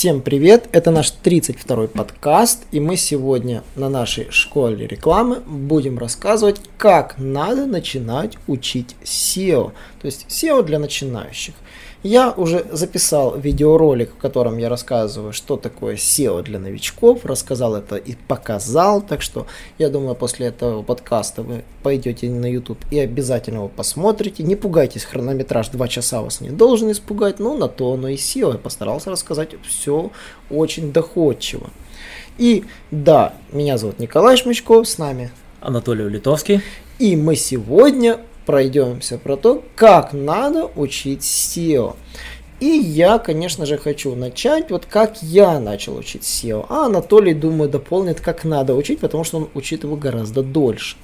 Всем привет! Это наш 32-й подкаст, и мы сегодня на нашей школе рекламы будем рассказывать, как надо начинать учить SEO, то есть SEO для начинающих. Я уже записал видеоролик, в котором я рассказываю, что такое SEO для новичков, рассказал это и показал, так что я думаю, после этого подкаста вы пойдете на YouTube и обязательно его посмотрите. Не пугайтесь, хронометраж 2 часа вас не должен испугать, но на то оно и SEO. Я постарался рассказать все очень доходчиво. И да, меня зовут Николай Шмычков, с нами Анатолий Литовский. И мы сегодня пройдемся про то, как надо учить SEO. И я, конечно же, хочу начать, вот как я начал учить SEO. А Анатолий, думаю, дополнит, как надо учить, потому что он учит его гораздо дольше.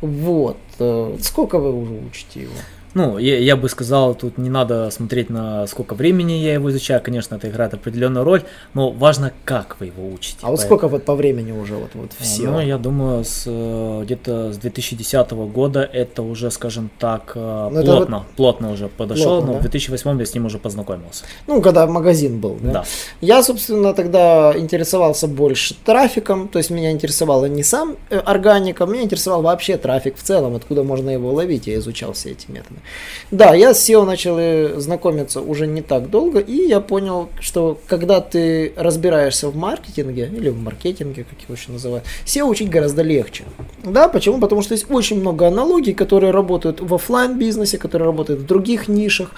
Вот. Э, сколько вы уже учите его? Ну, я, я бы сказал, тут не надо смотреть на сколько времени я его изучаю, конечно, это играет определенную роль, но важно, как вы его учите. А вот сколько вот по времени уже вот, вот все? Ну, я думаю, с, э, где-то с 2010 года это уже, скажем так, э, но плотно, вот... плотно уже подошел, плотно, но да? в 2008 я с ним уже познакомился. Ну, когда магазин был, да? Да. Я, собственно, тогда интересовался больше трафиком, то есть меня интересовало не сам э, органика, меня интересовал вообще трафик в целом, откуда можно его ловить, я изучал все эти методы. Да, я с SEO начал э, знакомиться уже не так долго, и я понял, что когда ты разбираешься в маркетинге, или в маркетинге, как его еще называют, SEO учить гораздо легче. Да, почему? Потому что есть очень много аналогий, которые работают в офлайн бизнесе которые работают в других нишах,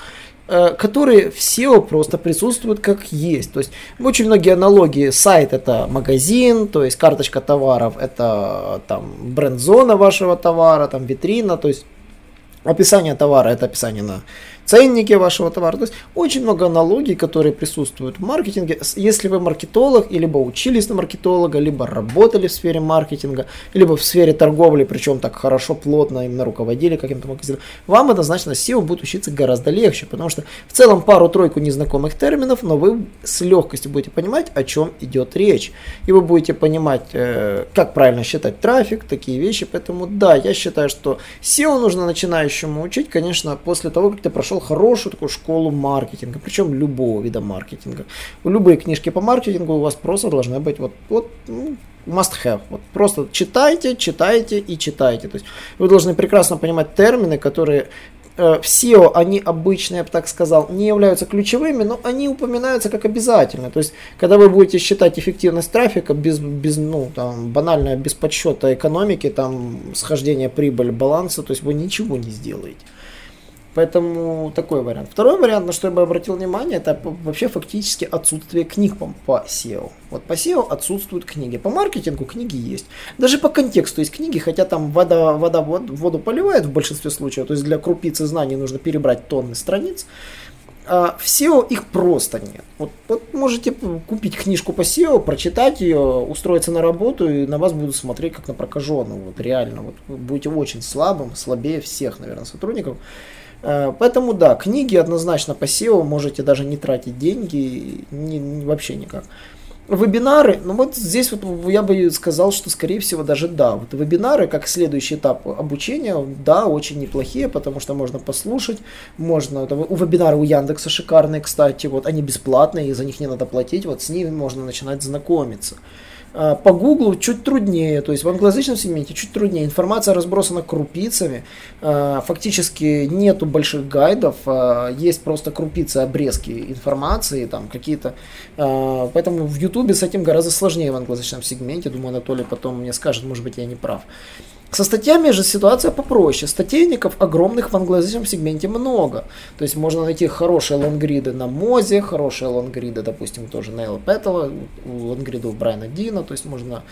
э, которые в SEO просто присутствуют как есть. То есть очень многие аналогии. Сайт это магазин, то есть карточка товаров это там бренд-зона вашего товара, там витрина, то есть Описание товара – это описание на ценники вашего товара. То есть очень много аналогий, которые присутствуют в маркетинге. Если вы маркетолог, либо учились на маркетолога, либо работали в сфере маркетинга, либо в сфере торговли, причем так хорошо, плотно именно руководили каким-то магазином, вам однозначно SEO будет учиться гораздо легче, потому что в целом пару-тройку незнакомых терминов, но вы с легкостью будете понимать, о чем идет речь. И вы будете понимать, э, как правильно считать трафик, такие вещи. Поэтому да, я считаю, что SEO нужно начинающему учить, конечно, после того, как ты прошел прошел хорошую такую школу маркетинга, причем любого вида маркетинга. У любые книжки по маркетингу у вас просто должны быть вот, вот ну, must have. Вот просто читайте, читайте и читайте. То есть вы должны прекрасно понимать термины, которые э, в SEO, они обычно, я бы так сказал, не являются ключевыми, но они упоминаются как обязательно. То есть, когда вы будете считать эффективность трафика без, без ну, там, банально без подсчета экономики, там, схождения прибыль, баланса, то есть вы ничего не сделаете. Поэтому такой вариант. Второй вариант, на что я бы обратил внимание, это вообще фактически отсутствие книг по, по SEO. Вот по SEO отсутствуют книги. По маркетингу книги есть. Даже по контексту есть книги, хотя там вода, вода воду поливает в большинстве случаев. То есть для крупицы знаний нужно перебрать тонны страниц. А в SEO их просто нет. Вот, вот можете купить книжку по SEO, прочитать ее, устроиться на работу, и на вас будут смотреть как на прокаженного. Вот реально. Вот вы будете очень слабым, слабее всех, наверное, сотрудников. Э, поэтому да, книги однозначно по SEO можете даже не тратить деньги, не, вообще никак. Вебинары, ну вот здесь вот я бы сказал, что скорее всего даже да. Вот вебинары как следующий этап обучения, да, очень неплохие, потому что можно послушать, можно, у вебинары у Яндекса шикарные, кстати, вот они бесплатные, и за них не надо платить, вот с ними можно начинать знакомиться. А, по Гуглу чуть труднее, то есть в англоязычном сегменте чуть труднее. Информация разбросана крупицами, а, фактически нету больших гайдов, а, есть просто крупицы, обрезки информации, там какие-то. Поэтому в Ютубе с этим гораздо сложнее в англоязычном сегменте. Думаю, Анатолий потом мне скажет, может быть, я не прав. Со статьями же ситуация попроще. Статейников огромных в англоязычном сегменте много. То есть можно найти хорошие лонгриды на Мозе, хорошие лонгриды, допустим, тоже на Элпетова, лонгриды у Брайана Дина. То есть можно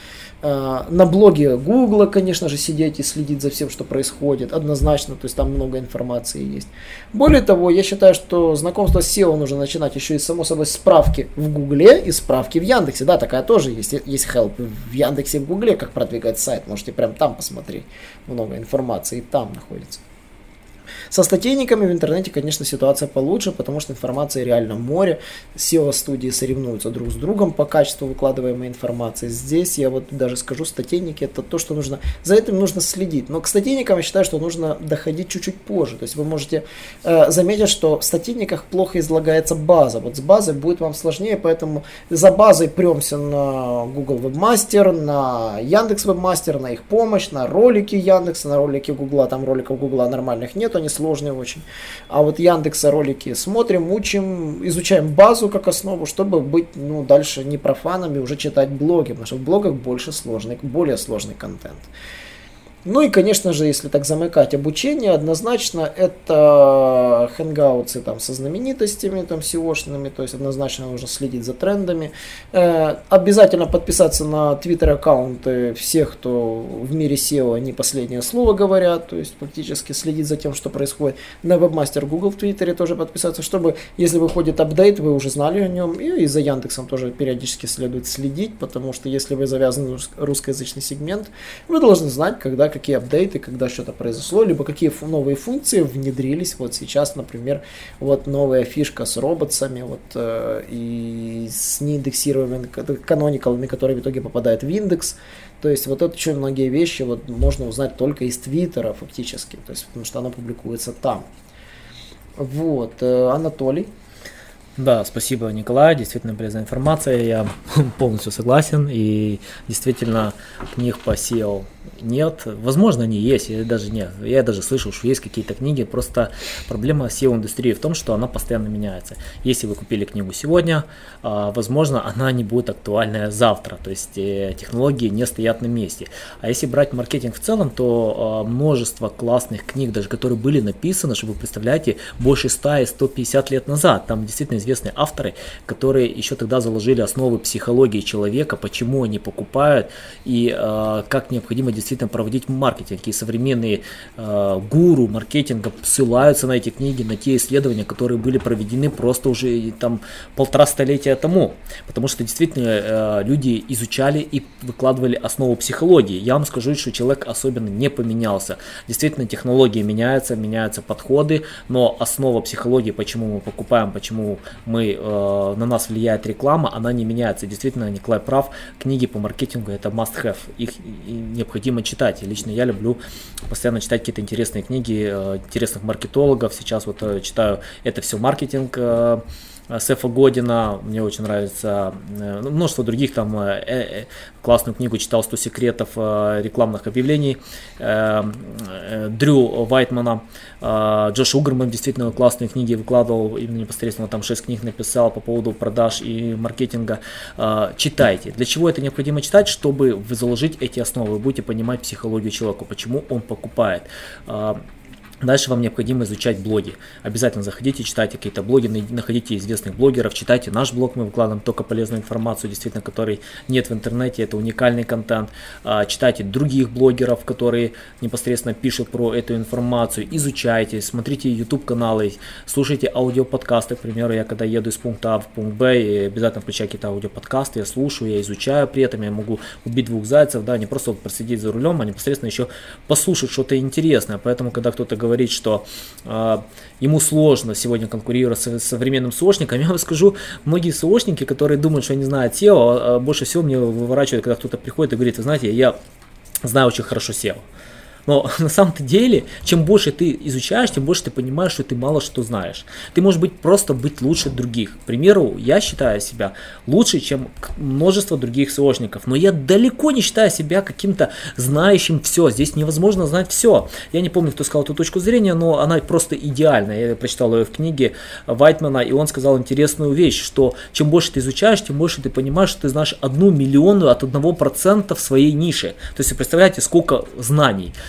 э, на блоге Гугла, конечно же, сидеть и следить за всем, что происходит. Однозначно, то есть там много информации есть. Более того, я считаю, что знакомство с SEO нужно начинать еще и, само собой, справки в Гугле и справки в Яндексе. Да, такая тоже есть. Есть help в Яндексе и в Гугле, как продвигать сайт. Можете прям там посмотреть смотри, много информации там находится. Со статейниками в интернете, конечно, ситуация получше, потому что информация реально море. SEO-студии соревнуются друг с другом по качеству выкладываемой информации. Здесь я вот даже скажу, статейники это то, что нужно, за этим нужно следить. Но к статейникам я считаю, что нужно доходить чуть-чуть позже. То есть вы можете э, заметить, что в статейниках плохо излагается база. Вот с базой будет вам сложнее, поэтому за базой премся на Google Webmaster, на Яндекс Webmaster, на их помощь, на ролики Яндекса, на ролики Гугла. Там роликов Гугла нормальных нет, они сложные очень. А вот Яндекса ролики смотрим, учим, изучаем базу как основу, чтобы быть ну, дальше не профанами, уже читать блоги, потому что в блогах больше сложный, более сложный контент. Ну и, конечно же, если так замыкать обучение, однозначно это хэнгауты там со знаменитостями, там SEO-шными, то есть однозначно нужно следить за трендами. Э, обязательно подписаться на твиттер аккаунты всех, кто в мире SEO, они последнее слово говорят, то есть фактически следить за тем, что происходит. На вебмастер Google в твиттере тоже подписаться, чтобы, если выходит апдейт, вы уже знали о нем, и, и за Яндексом тоже периодически следует следить, потому что если вы завязаны на русскоязычный сегмент, вы должны знать, когда какие апдейты, когда что-то произошло, либо какие новые функции внедрились. Вот сейчас, например, вот новая фишка с роботами, вот э, и с неиндексируемыми каноникалами, которые в итоге попадают в индекс. То есть вот это очень многие вещи вот можно узнать только из Твиттера фактически, то есть потому что оно публикуется там. Вот, э, Анатолий. Да, спасибо, Николай, действительно полезная информация, я полностью согласен, и действительно книг по SEO нет, возможно, они есть, я даже нет, я даже слышал, что есть какие-то книги, просто проблема SEO-индустрии в том, что она постоянно меняется. Если вы купили книгу сегодня, а, возможно, она не будет актуальная завтра, то есть э, технологии не стоят на месте. А если брать маркетинг в целом, то а, множество классных книг, даже которые были написаны, чтобы вы представляете, больше 100 и 150 лет назад, там действительно известные авторы, которые еще тогда заложили основы психологии человека, почему они покупают и а, как необходимо действительно проводить маркетинг. И современные э, гуру маркетинга ссылаются на эти книги, на те исследования, которые были проведены просто уже там полтора столетия тому. Потому что действительно э, люди изучали и выкладывали основу психологии. Я вам скажу, что человек особенно не поменялся. Действительно, технологии меняются, меняются подходы, но основа психологии, почему мы покупаем, почему мы, э, на нас влияет реклама, она не меняется. Действительно, Николай прав, книги по маркетингу это must-have. Их необходимо необходимо читать. Лично я люблю постоянно читать какие-то интересные книги э, интересных маркетологов. Сейчас вот э, читаю «Это все маркетинг», э, Сефа Година, мне очень нравится, ну, множество других там, э, э, классную книгу читал «100 секретов э, рекламных объявлений», э, э, Дрю Вайтмана, э, Джош Угерман действительно классные книги выкладывал, именно непосредственно там 6 книг написал по поводу продаж и маркетинга. Э, читайте. Для чего это необходимо читать? Чтобы заложить эти основы, вы будете понимать психологию человека, почему он покупает. Э, Дальше вам необходимо изучать блоги. Обязательно заходите, читайте какие-то блоги, находите известных блогеров, читайте наш блог, мы выкладываем только полезную информацию, действительно, которой нет в интернете, это уникальный контент. А, читайте других блогеров, которые непосредственно пишут про эту информацию, изучайте, смотрите YouTube каналы, слушайте аудиоподкасты, к примеру, я когда еду из пункта А в пункт Б, обязательно включаю какие-то аудиоподкасты, я слушаю, я изучаю, при этом я могу убить двух зайцев, да, не просто вот просидеть за рулем, а непосредственно еще послушать что-то интересное, поэтому, когда кто-то говорит, что э, ему сложно сегодня конкурировать с современным СОшником, я вам скажу, многие СОшники, которые думают, что они знают SEO, а, а больше всего мне выворачивают, когда кто-то приходит и говорит, вы знаете, я знаю очень хорошо SEO. Но на самом-то деле, чем больше ты изучаешь, тем больше ты понимаешь, что ты мало что знаешь. Ты можешь быть просто быть лучше других. К примеру, я считаю себя лучше, чем множество других сложников. Но я далеко не считаю себя каким-то знающим все. Здесь невозможно знать все. Я не помню, кто сказал эту точку зрения, но она просто идеальная. Я прочитал ее в книге Вайтмана, и он сказал интересную вещь, что чем больше ты изучаешь, тем больше ты понимаешь, что ты знаешь одну миллионную от одного процента в своей нише. То есть, представляете, сколько знаний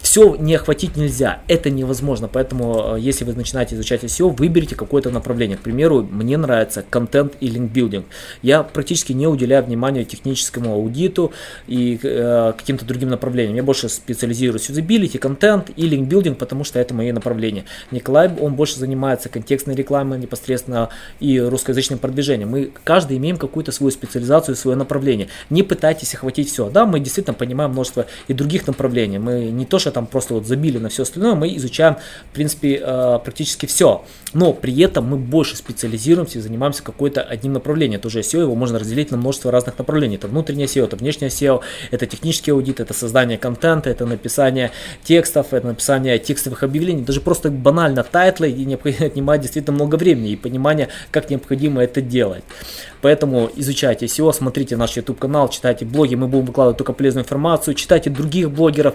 все не охватить нельзя, это невозможно, поэтому э, если вы начинаете изучать SEO, выберите какое-то направление. К примеру, мне нравится контент и линкбилдинг. Я практически не уделяю внимания техническому аудиту и э, каким-то другим направлениям. Я больше специализируюсь в юзабилити, контент и линкбилдинг, потому что это мои направления. Николай, он больше занимается контекстной рекламой непосредственно и русскоязычным продвижением. Мы каждый имеем какую-то свою специализацию, свое направление. Не пытайтесь охватить все. Да, мы действительно понимаем множество и других направлений. Мы не то, больше, там просто вот забили на все остальное, мы изучаем, в принципе, э, практически все. Но при этом мы больше специализируемся и занимаемся какой-то одним направлением. Тоже SEO его можно разделить на множество разных направлений. Это внутреннее SEO, это внешнее SEO, это технический аудит, это создание контента, это написание текстов, это написание текстовых объявлений, даже просто банально title ы и необходимо отнимать действительно много времени и понимания, как необходимо это делать. Поэтому изучайте SEO, смотрите наш YouTube канал, читайте блоги, мы будем выкладывать только полезную информацию, читайте других блогеров,